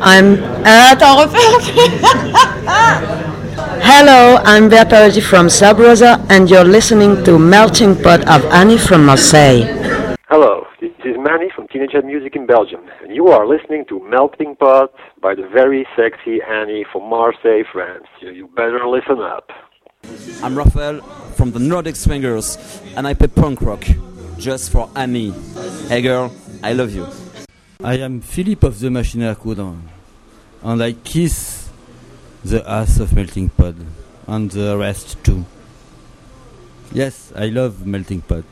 I'm. Attends, refais. Hello, I'm Bertolotti from Sabrosa, and you're listening to Melting Pot of Annie from Marseille. Hello, this is Manny from Teenage Music in Belgium, and you are listening to Melting Pot by the very sexy Annie from Marseille, France. You, you better listen up. I'm Raphael from the Nordic Swingers, and I play punk rock just for Annie. Hey girl, I love you. I am Philip of the Machine à and I kiss the ass of Melting Pot, and the rest too. Yes, I love Melting Pot.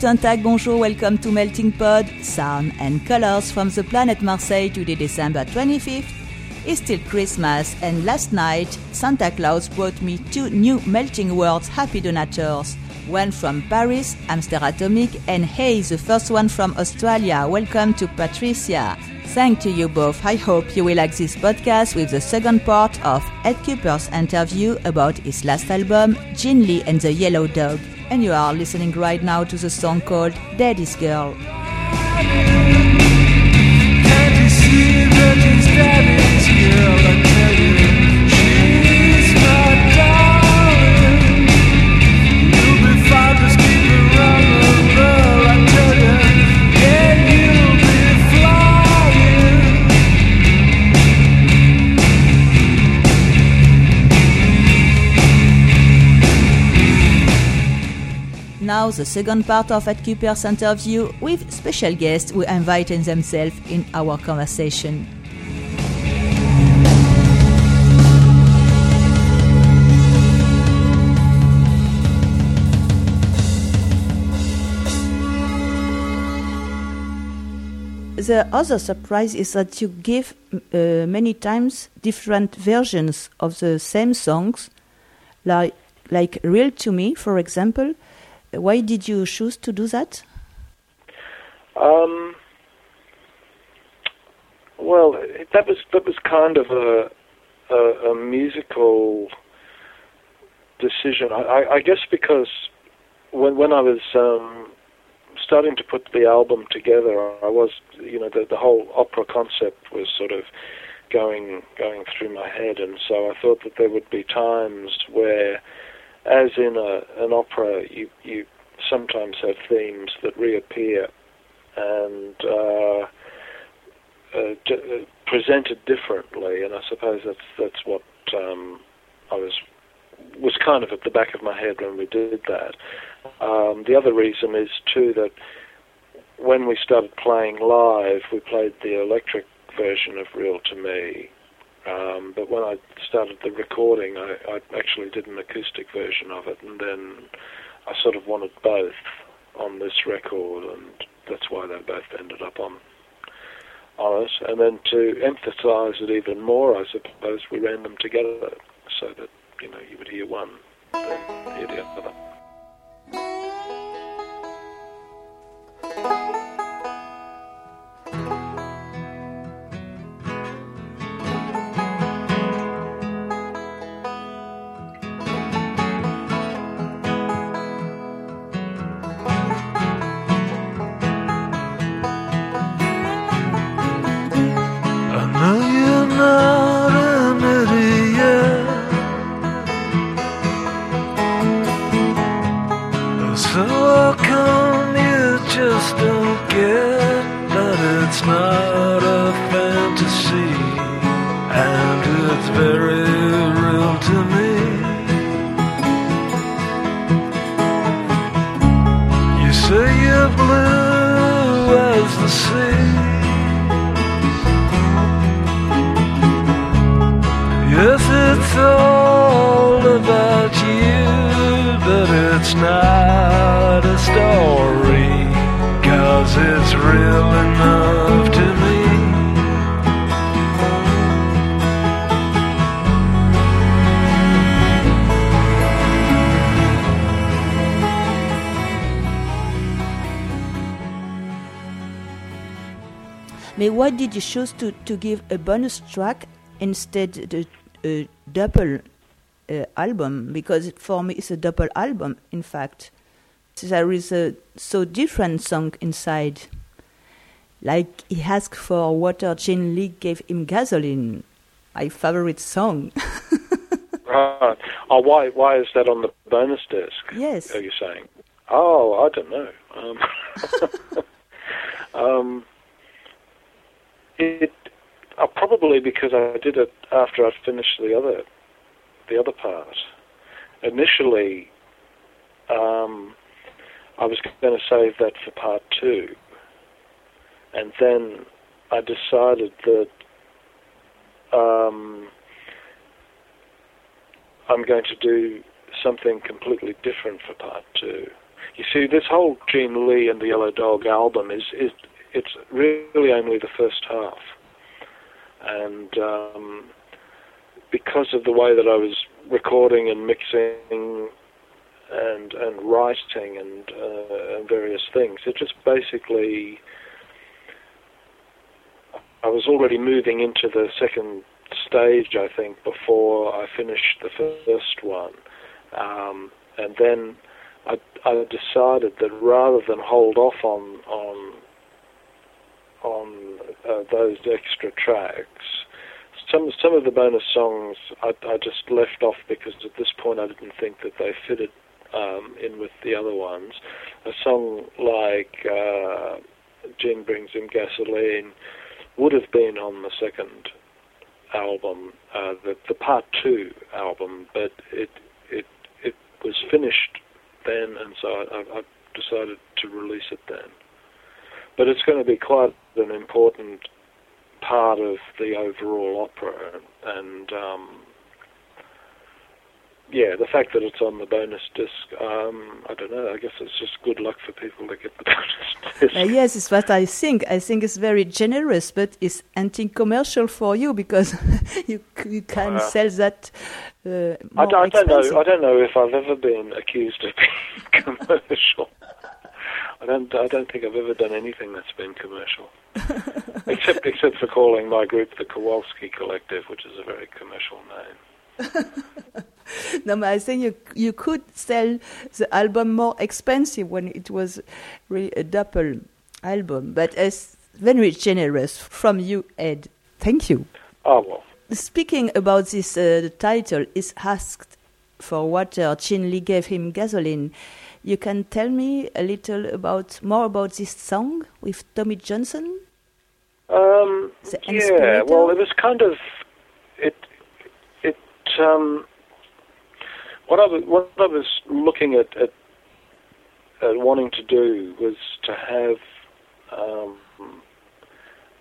Guten Tag, bonjour, welcome to Melting Pot, sound and colors from the planet Marseille today, December 25th. It's still Christmas, and last night Santa Claus brought me two new Melting Worlds happy donators. One from Paris, Amsterdam Atomic, and hey, the first one from Australia. Welcome to Patricia. Thank to you both. I hope you will like this podcast with the second part of Ed Kuepper's interview about his last album, Jean Lee and the Yellow Dog and you are listening right now to the song called Daddy's Girl. now the second part of Ed Kuepper's interview with special guests who invited themselves in our conversation. The other surprise is that you give uh, many times different versions of the same songs, like, like Real to Me, for example, why did you choose to do that? Um, well, that was that was kind of a a, a musical decision. I, I, guess because when when I was um, starting to put the album together, I was you know the the whole opera concept was sort of going going through my head, and so I thought that there would be times where as in a, an opera, you, you sometimes have themes that reappear, and uh, uh, presented differently, and I suppose that's that's what um, I was was kind of at the back of my head when we did that. Um, the other reason is too that when we started playing live, we played the electric version of Real to Me. Um, but when I started the recording, I, I actually did an acoustic version of it, and then I sort of wanted both on this record, and that's why they both ended up on on it. And then to emphasise it even more, I suppose we ran them together so that you know you would hear one, then hear the other. Why did you choose to, to give a bonus track instead the a double uh, album? Because for me it's a double album. In fact, there is a so different song inside. Like he asked for water, Jean Lee gave him gasoline. My favorite song. Right. Oh, why why is that on the bonus disc? yes. Are you saying? Oh, I don't know. Um, um, it uh, probably because I did it after I'd finished the other the other part. Initially, um, I was going to save that for part two, and then I decided that um, I'm going to do something completely different for part two. You see, this whole Jean Lee and the Yellow Dog album is is it's really only the first half, and um, because of the way that I was recording and mixing and and writing and, uh, and various things, it just basically I was already moving into the second stage, I think, before I finished the first one. Um, and then I, I decided that rather than hold off on on on uh, those extra tracks, some some of the bonus songs I, I just left off because at this point I didn't think that they fitted um, in with the other ones. A song like uh, "Jean Brings Him Gasoline" would have been on the second album, uh, the the part two album, but it it it was finished then, and so I, I decided to release it then. But it's going to be quite an important part of the overall opera, and um, yeah, the fact that it's on the bonus disc, um, I don't know. I guess it's just good luck for people to get the bonus disc. Uh, yes, it's what I think. I think it's very generous, but it's anti-commercial for you because you you can Uh, sell that uh, I don't, I don't know. I don't know if I've ever been accused of being commercial. I don't. I don't think I've ever done anything that's been commercial, except except for calling my group the Kowalski Collective, which is a very commercial name. No, but I think you you could sell the album more expensive when it was really a double album. But it's very generous from you, Ed. Thank you. Oh well. Speaking about this, uh, the title is asked for water. Jean Lee gave him gasoline. You can tell me a little about more about this song with Tommy Johnson? Um, yeah, well, it was kind of it. It um, what I was what I was looking at, at at wanting to do was to have um,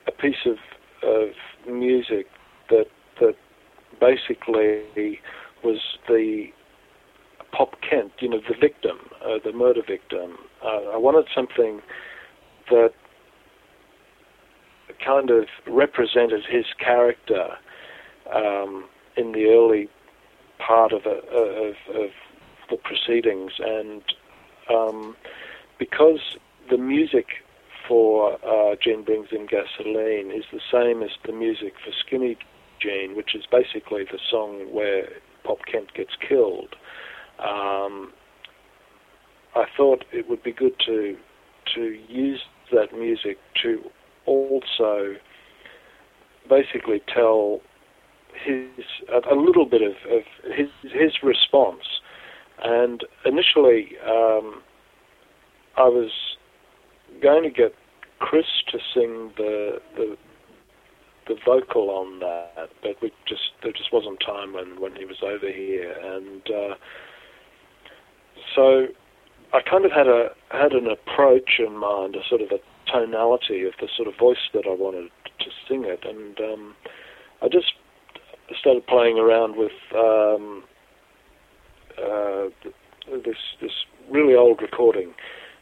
a piece of of music that that basically was the Pop Kent, you know, the victim, uh, the murder victim. Uh, I wanted something that kind of represented his character um, in the early part of, a, of, of the proceedings, and um, because the music for uh, Jean Brings in Gasoline is the same as the music for Skinny Jean, which is basically the song where Pop Kent gets killed. Um, I thought it would be good to to use that music to also basically tell his a, little bit of, of his his response. And initially, um, I was going to get Chris to sing the the the vocal on that, but we just there just wasn't time when when he was over here, and uh, so I kind of had a had an approach in mind, a sort of a tonality of the sort of voice that I wanted to sing it, and um, I just started playing around with um, uh, this this really old recording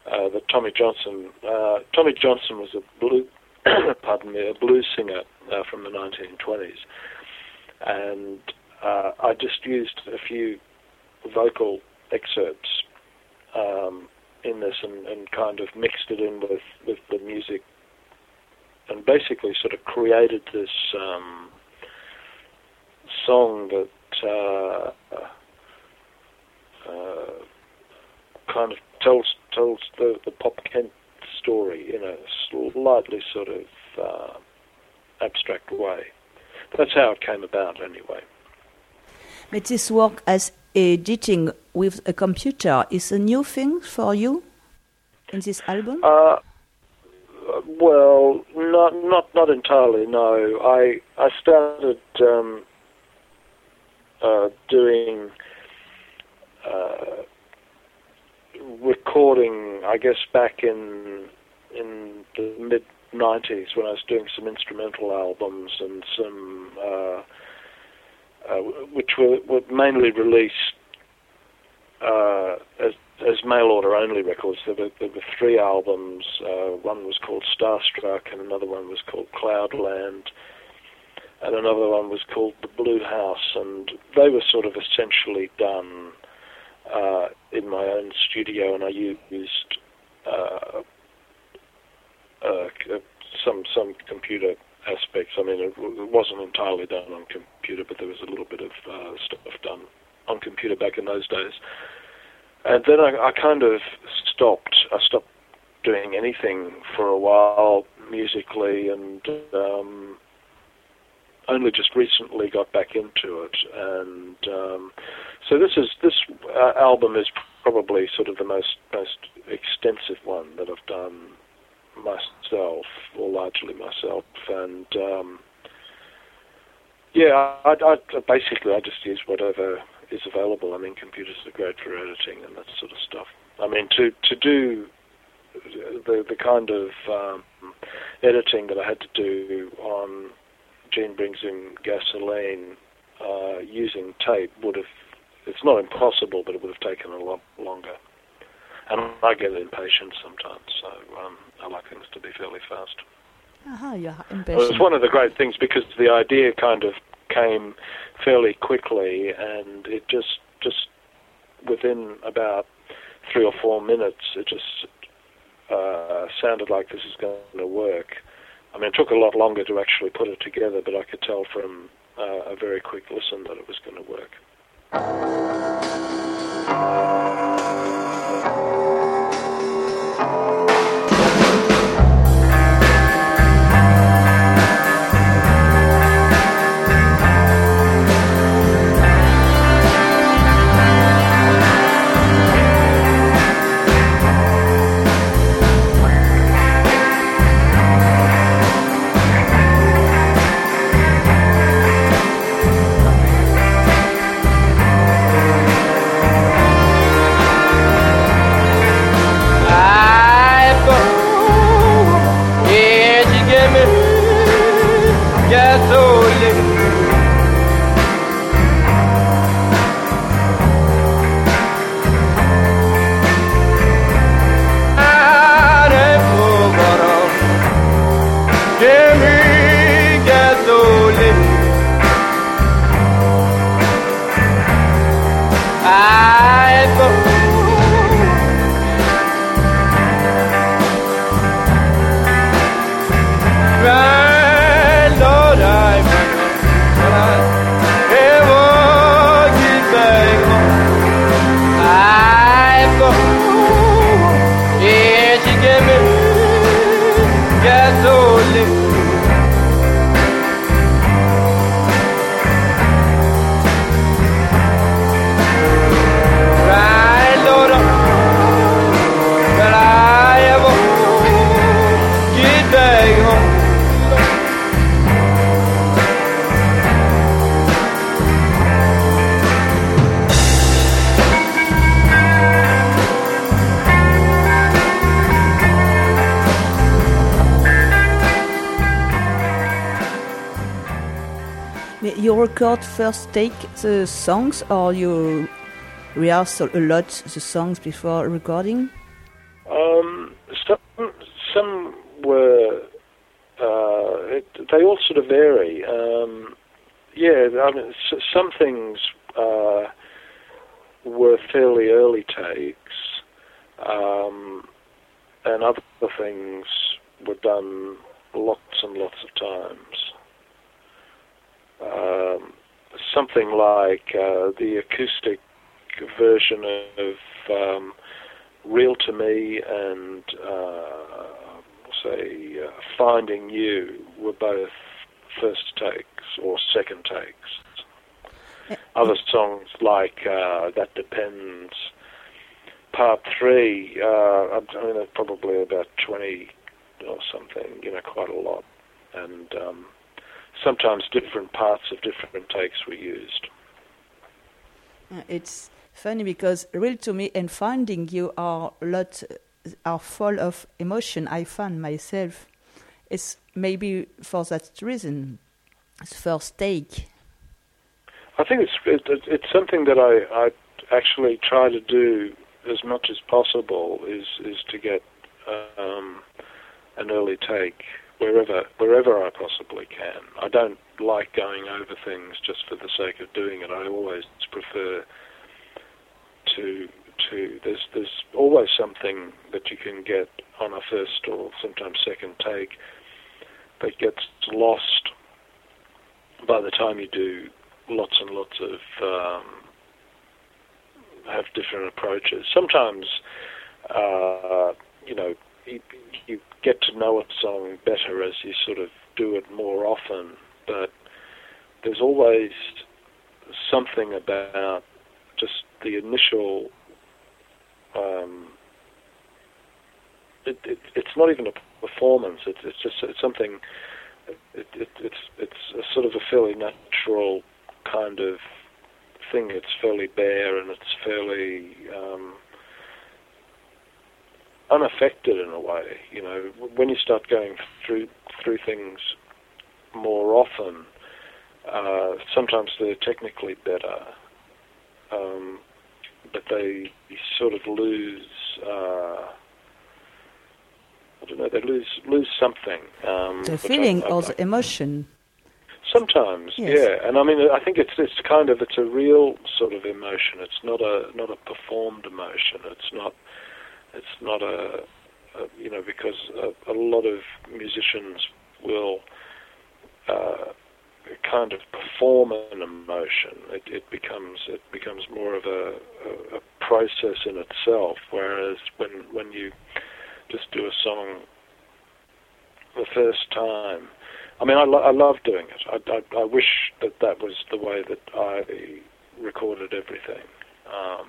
uh, that Tommy Johnson. Uh, Tommy Johnson was a blue, pardon me, a blues singer uh, from the 1920s, and uh, I just used a few vocal excerpts um, in this and, and kind of mixed it in with, with the music and basically sort of created this um, song that uh, uh, kind of tells tells the, the Pop Kent story in a slightly sort of uh, abstract way. That's how it came about, anyway. But this work as editing with a computer is a new thing for you in this album? Uh, well, not not not entirely. No, I I started um, uh, doing uh, recording. I guess back in in the mid '90s when I was doing some instrumental albums and some uh, which were, were mainly released uh, as as mail order only records. There were, there were three albums. Uh, one was called Starstruck, and another one was called Cloudland, and another one was called The Blue House. And they were sort of essentially done uh, in my own studio, and I used uh, uh, some some computer aspects. I mean, it, it wasn't entirely done on computer, but there was a little bit of uh, stuff done on computer back in those days. And then I, I kind of stopped. I stopped doing anything for a while musically, and um, only just recently got back into it. And um, so this is this uh, album is probably sort of the most most extensive one that I've done myself, or largely myself. And um, yeah, I, I, basically I just use whatever is available. I mean, computers are great for editing and that sort of stuff. I mean, to to do the the kind of um, editing that I had to do on Jean Brings in Gasoline uh, using tape would have. It's not impossible, but it would have taken a lot longer. And I get impatient sometimes, so um, I like things to be fairly fast. Well, impatient. it's one of the great things because the idea kind of came fairly quickly, and it just just within about three or four minutes, it just uh, sounded like this is going to work. I mean, it took a lot longer to actually put it together, but I could tell from uh, a very quick listen that it was going to work. Yes, sir. You record first take the songs or you rehearsal a lot the songs before recording? Um, some some were uh, it, they all sort of vary. Um, yeah, I mean, some things uh, were fairly early takes, um, and other things were done lots and lots of times. Um, something like uh, the acoustic version of um, Real to Me and uh, say uh, Finding You were both first takes or second takes. Other songs like uh, That Depends, Part Three, uh, I mean, probably about 20 or something, you know, quite a lot. And um, sometimes different parts of different takes were used. Uh, It's funny because real to me and finding you are a lot are full of emotion. I find myself. It's maybe for that reason. It's first take. I think it's it, it, it's something that I, I actually try to do as much as possible is is to get um, an early take wherever wherever I possibly can. I don't like going over things just for the sake of doing it. I always prefer to to there's there's always something that you can get on a first or sometimes second take that gets lost by the time you do lots and lots of um, have different approaches. Sometimes, uh, you know, you, you get to know a song better as you sort of do it more often. But there's always something about just the initial. Um, it, it, it's not even a performance. It's it's just it's something. It, it, it's it's a sort of a fairly natural kind of thing. It's fairly bare and it's fairly um, unaffected in a way. You know, when you start going through through things more often, uh, sometimes they're technically better, um, but they sort of lose. Uh, I don't know. They lose lose something. Um, The I- feeling I- or the emotion. Sometimes, Yes. yeah, and I mean, I think it's it's kind of it's a real sort of emotion. It's not a not a performed emotion. It's not it's not a, a you know because a, a lot of musicians will uh, kind of perform an emotion. It, it becomes it becomes more of a, a, process in itself. Whereas when when you just do a song the first time. I mean, I, lo- I love doing it. I, I, I wish that that was the way that I recorded everything. Um,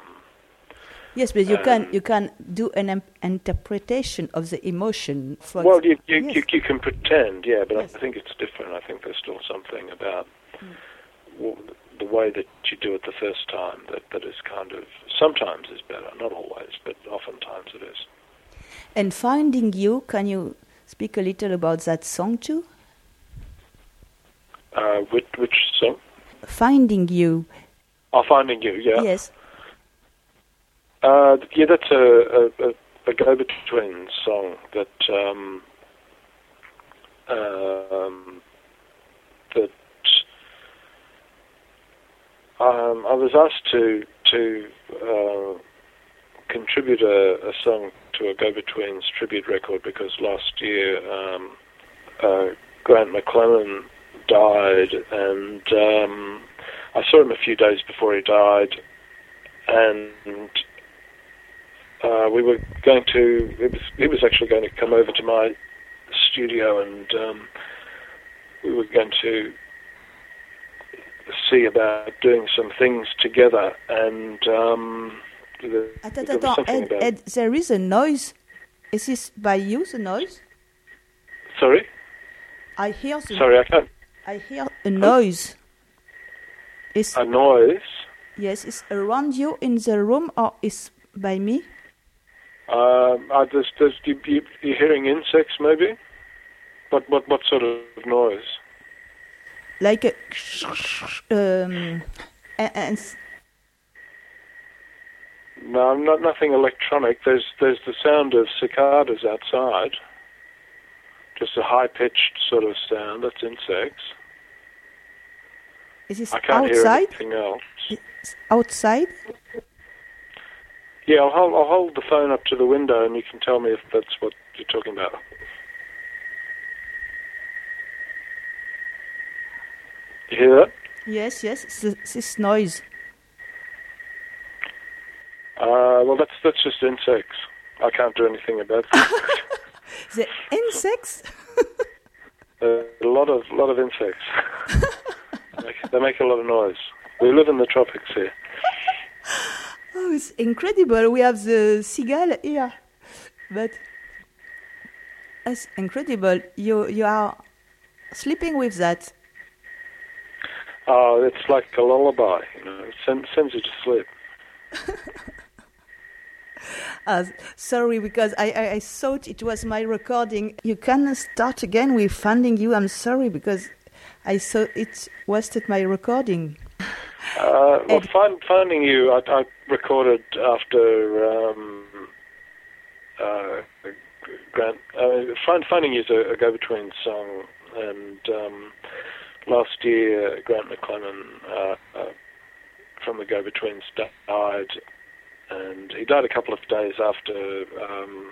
Yes, but you can Um, you can do an em- interpretation of the emotion. For well, you you, yes. you you can pretend, yeah, but Yes. I think it's different. I think there's still something about w- the way that you do it the first time that that is kind of sometimes is better, not always, but oftentimes it is. And finding you, can you speak a little about that song too? Uh, which which song? Finding you. Oh, finding you, yeah. Yes. Uh, yeah, that's a, a, a, a go-between song that um, um, that um, I was asked to to uh, contribute a, a song to a Go-Betweens tribute record because last year um, uh, Grant McLennan died, and um, I saw him a few days before he died, and uh, we were going to. It was, he was actually going to come over to my studio, and um, we were going to see about doing some things together. And um, the, Attends, attends, Ed, Ed, there is a noise. Is this by you, the noise? Sorry, I hear the, sorry, I can't. I hear a noise. Is A noise. yes, is around you in the room or is by me? Um, uh, there's, there's, you, you, you're hearing insects, maybe. What, what, what sort of noise? like a um, and, No, not nothing electronic. There's there's the sound of cicadas outside. Just a high pitched sort of sound. That's insects. is this I can't hear outside? anything else. Outside? Yeah, I'll hold, I'll hold the phone up to the window and you can tell me if that's what you're talking about. You hear that? Yes, yes. it's this noise. Uh, well, that's that's just insects. I can't do anything about it. The insects. Uh, a lot of lot of insects. they, make, they make a lot of noise. We live in the tropics here. Oh, it's incredible. We have the seagull here, but it's incredible. You you are sleeping with that. Oh, it's like a lullaby. You know, it sends, sends you to sleep. Uh, sorry, because I, I, I thought it was my recording. You can start again with finding you. I'm sorry because I thought it wasted my recording. Uh, well, find, finding you, I, I recorded after um, uh, Grant. Uh, find, finding you is a, a go-between song, and um, last year Grant McLennan uh, uh, from the Go-Betweens died, and he died a couple of days after um,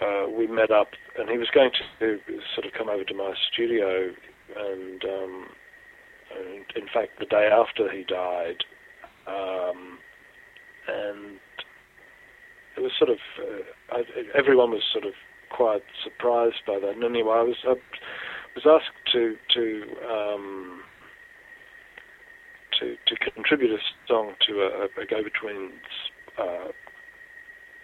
uh, we met up, and he was going to sort of come over to my studio, and um, and in fact, the day after he died, um, and it was sort of uh, I, everyone was sort of quite surprised by that. And anyway, I was I was asked to to um, to to contribute a song to a, a go-betweens uh,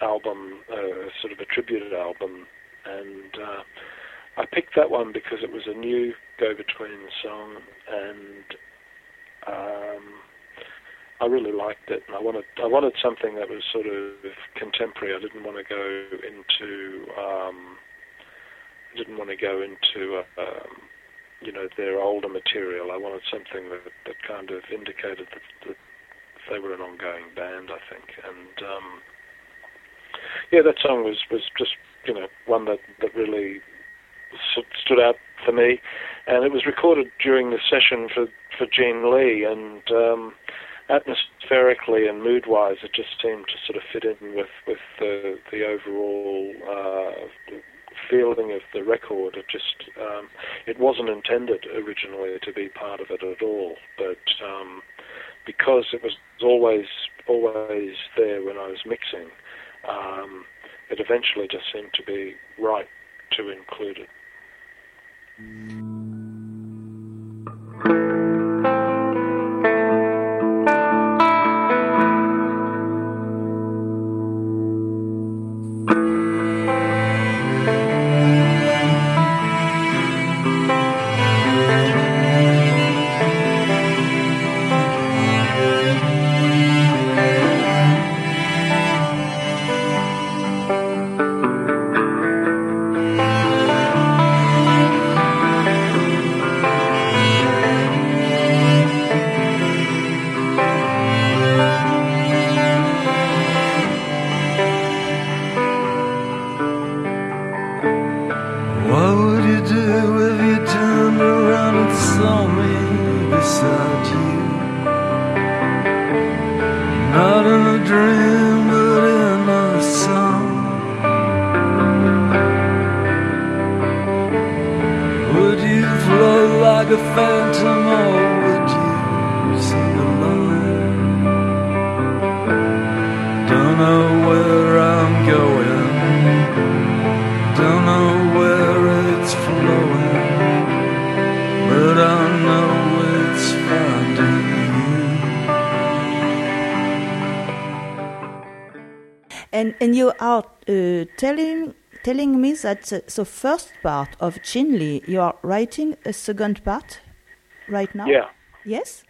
album, uh, sort of a tribute album, and uh, I picked that one because it was a new go-between song, and um, I really liked it. And I wanted I wanted something that was sort of contemporary. I didn't want to go into um, I didn't want to go into uh, um, you know their older material. I wanted something that that kind of indicated that, that they were an ongoing band. I think, and um, yeah, that song was was just you know one that that really stood out for me, and it was recorded during the session for for Jean Lee, and um, atmospherically and mood-wise, it just seemed to sort of fit in with with the the overall uh, feeling of the record. It just um, it wasn't intended originally to be part of it at all, but um, because it was always always there when I was mixing, um, it eventually just seemed to be right to include it. Mm. Are uh, telling telling me that the, the first part of Jean Lee, you are writing a second part right now. Yeah. Yes.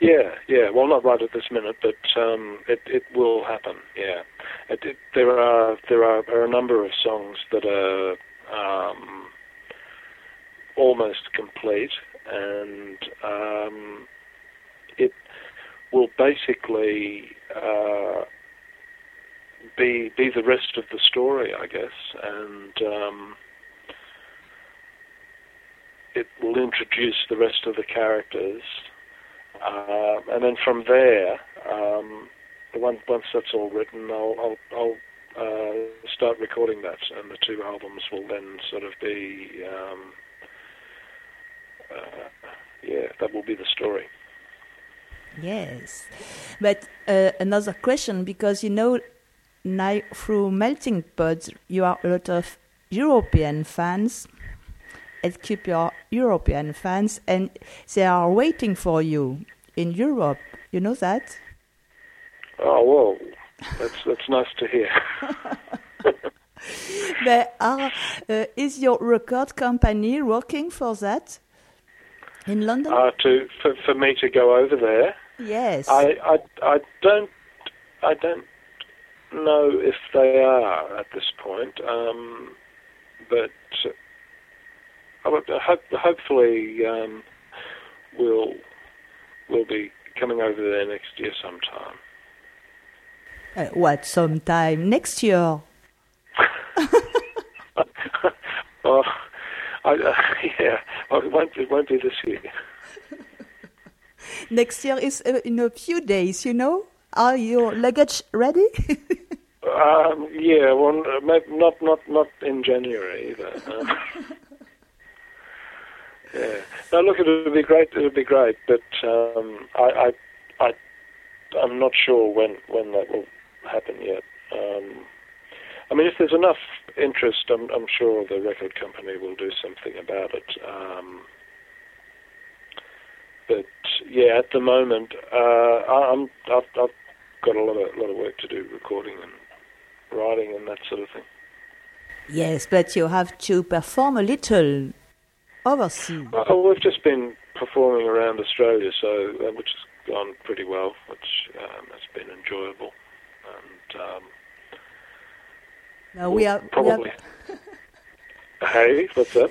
Yeah, yeah. Well, not right at this minute, but um, it it will happen. Yeah, it, it, there are there are, are a number of songs that are um, almost complete, and um, it will basically uh, be be the rest of the story, I guess, and um, it will introduce the rest of the characters, uh, and then from there, um, once once that's all written, I'll I'll, I'll uh, start recording that, and the two albums will then sort of be, um, uh, yeah, that will be the story. Yes, but uh, another question because you know now through melting pots you are a lot of European fans and keep your European fans and they are waiting for you in Europe. You know that? Oh well, that's that's nice to hear. but are, uh, is your record company working for that in London? Uh, to for, for me to go over there. yes. I, I, I don't I don't know if they are at this point, um, but I would- I hope, hopefully um, we'll we'll be coming over there next year sometime. Uh, what sometime next year? oh, I, uh, yeah, it won't it won't be this year. Next year is uh, in a few days. You know. Are your luggage ready? Um, yeah, well, uh, not not not in January either. Yeah. No, look, it would be great. It'll be great, but um, I, I, I, I'm not sure when when that will happen yet. Um, I mean, if there's enough interest, I'm, I'm sure the record company will do something about it. Um, but yeah, at the moment, uh, I- I'm I've, I've got a lot of lot of work to do, recording and writing and that sort of thing. yes, but you have to perform a little overseas. Oh, we've just been performing around Australia, so uh, which has gone pretty well, which um, has been enjoyable, and um, Now we have, we probably. have hey, what's that?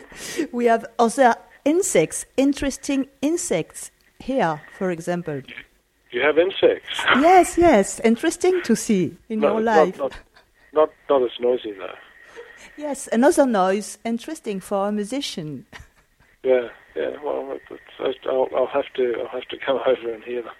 we have other insects, interesting insects here, for example. You have insects. Yes, yes, interesting to see in No, your life. Not, not, not as noisy though. Yes, another noise, interesting for a musician. Yeah, yeah. Well, I'll, I'll have to, I'll have to come over and hear them.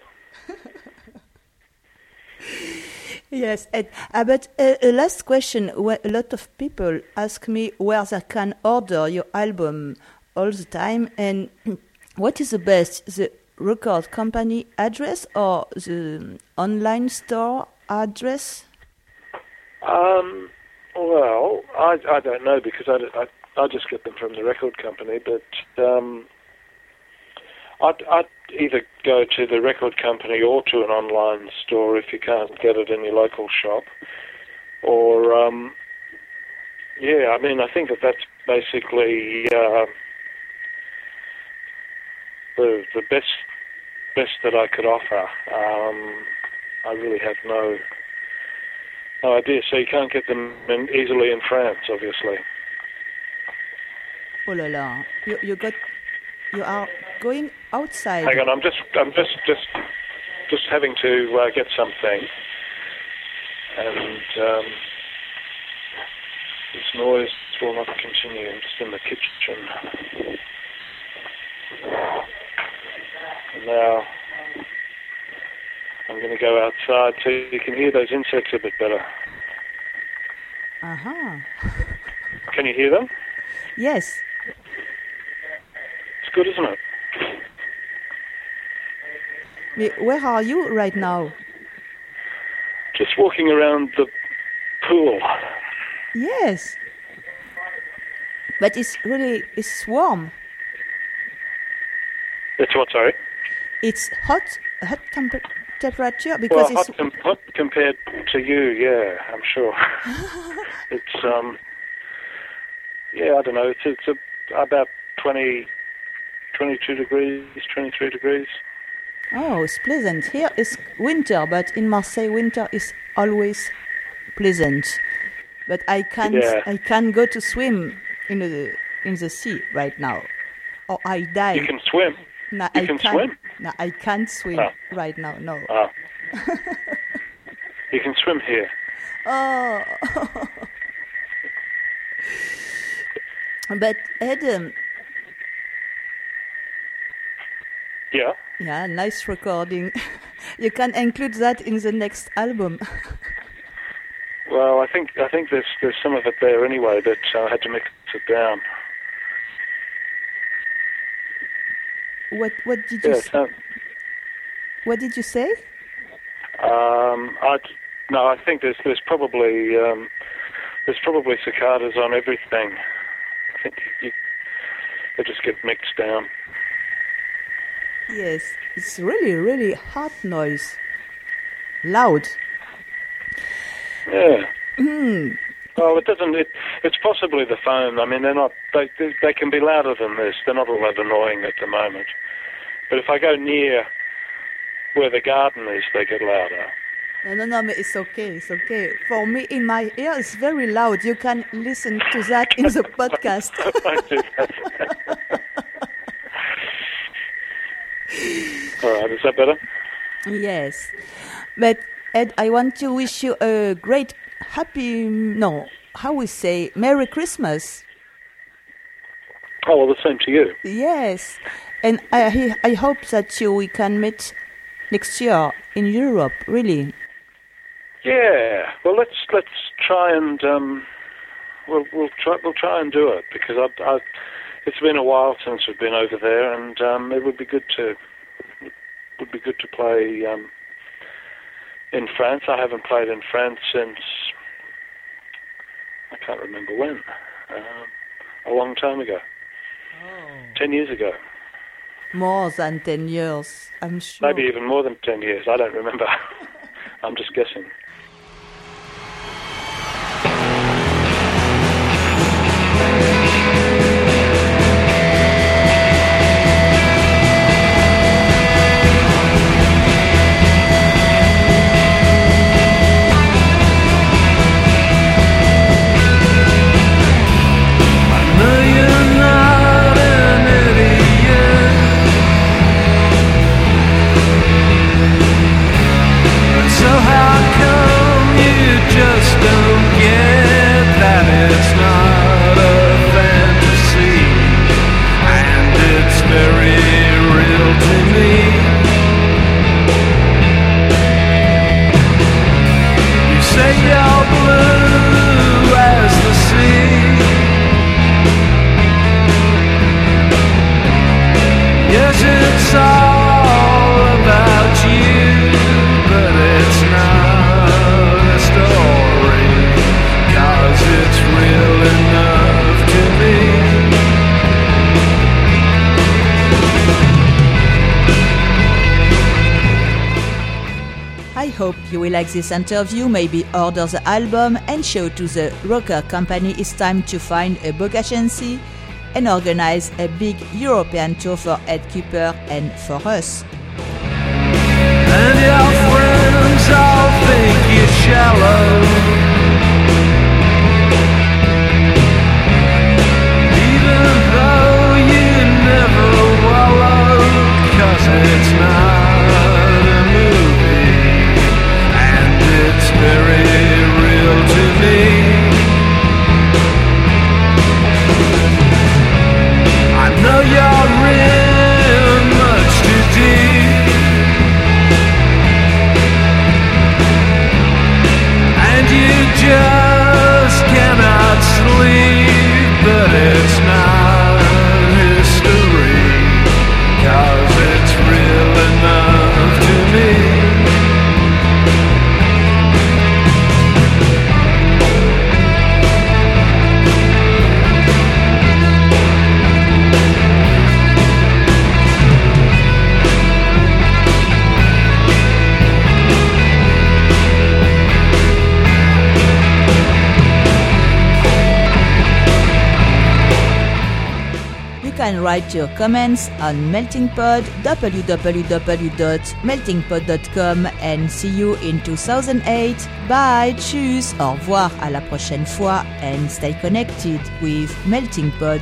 Yes, and, uh, but uh, a last question. Wh- A lot of people ask me where they can order your album all the time, and what is the best, the record company address or the online store address? Um, well, I, I don't know because I, I, I just get them from the record company, but um, I'd, I'd either go to the record company or to an online store if you can't get it in your local shop, or um, yeah, I mean, I think that that's basically uh, the the best best that I could offer. Um, I really have no no idea. So you can't get them in, easily in France, obviously. Oh la la! You you got you are going outside. Hang on, I'm just I'm just just just having to uh, get something, and um, this noise will not continue. I'm just in the kitchen. And now I'm going to go outside so you can hear those insects a bit better. Uh huh. Can you hear them? Yes. It's good, isn't it? Where are you right now? Just walking around the pool. Yes. But it's really it's warm. It's what, sorry? It's hot, hot temper- temperature because well, it's hot, hot compared to you, yeah, I'm sure. it's um, yeah, I don't know. It's it's a, about 20, 22 degrees, twenty three degrees. oh, it's pleasant. Here is winter, but in Marseille, winter is always pleasant. But I can't Yeah. I can't go to swim in the in the sea right now. or I die. You can swim. no, you I can can't. swim? No, I can't swim Ah. right now. No. Ah. you can swim here. Oh. but Adam, Yeah. yeah, nice recording. you can include that in the next album. Well, I think I think there's there's some of it there anyway, but uh, I had to mix it down. What what did you Yeah. s- So, what did you say? um, I no, I think there's there's probably um, there's probably cicadas on everything. I think you, they just get mixed down. Yes, it's really really hot noise. Loud. Yeah. Well, it doesn't. It, it's possibly the phone. I mean, they're not. They, they they can be louder than this. They're not all that annoying at the moment. But if I go near where the garden is, they get louder. No, no, no, it's okay, it's okay. For me, in my ear, it's very loud. You can listen to that in the podcast. all right. Is that better? yes. But, Ed, I want to wish you a great, happy, no, how we say, Merry Christmas. Oh well, the same to you. Yes. And I, I hope that you, we can meet next year in Europe, really. Yeah. Well, let's let's try and um, we'll we'll try we'll try and do it because I, I it's been a while since we've been over there, and um, it would be good to would be good to play um, in France. I haven't played in France since I can't remember when. Um, a long time ago. Ten years ago. More than 10 years, I'm sure. Maybe even more than ten years. I don't remember. I'm just guessing. Like this interview, maybe order the album and show to the rocker company it's time to find a book agency and organize a big European tour for Ed Kuepper and for us. And your friends all think you're shallow. Your comments on Melting Pot, www.meltingpod.com and see you in 2008. Bye, tschüss, au revoir, à la prochaine fois and stay connected with Melting Pot.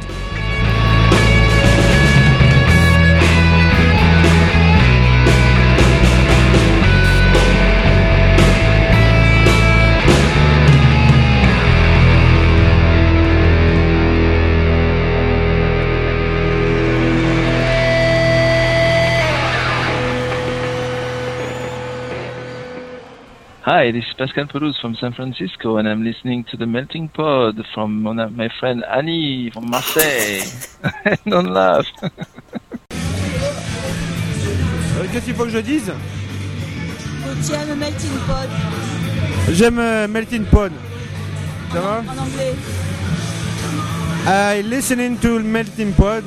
Hi, this is Pascal Pelouse from San Francisco, and I'm listening to the Melting Pod from mon- my friend Annie from Marseille. Don't laugh. Euh, Qu'est-ce qu'il faut que je dise? Tu aimes Melting Pot J'aime euh, Melting Pod. Ça va? En anglais. I listening to Melting Pod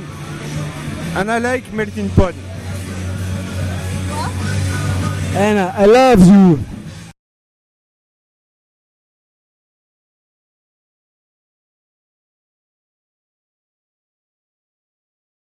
and I like Melting Pod. And I love you.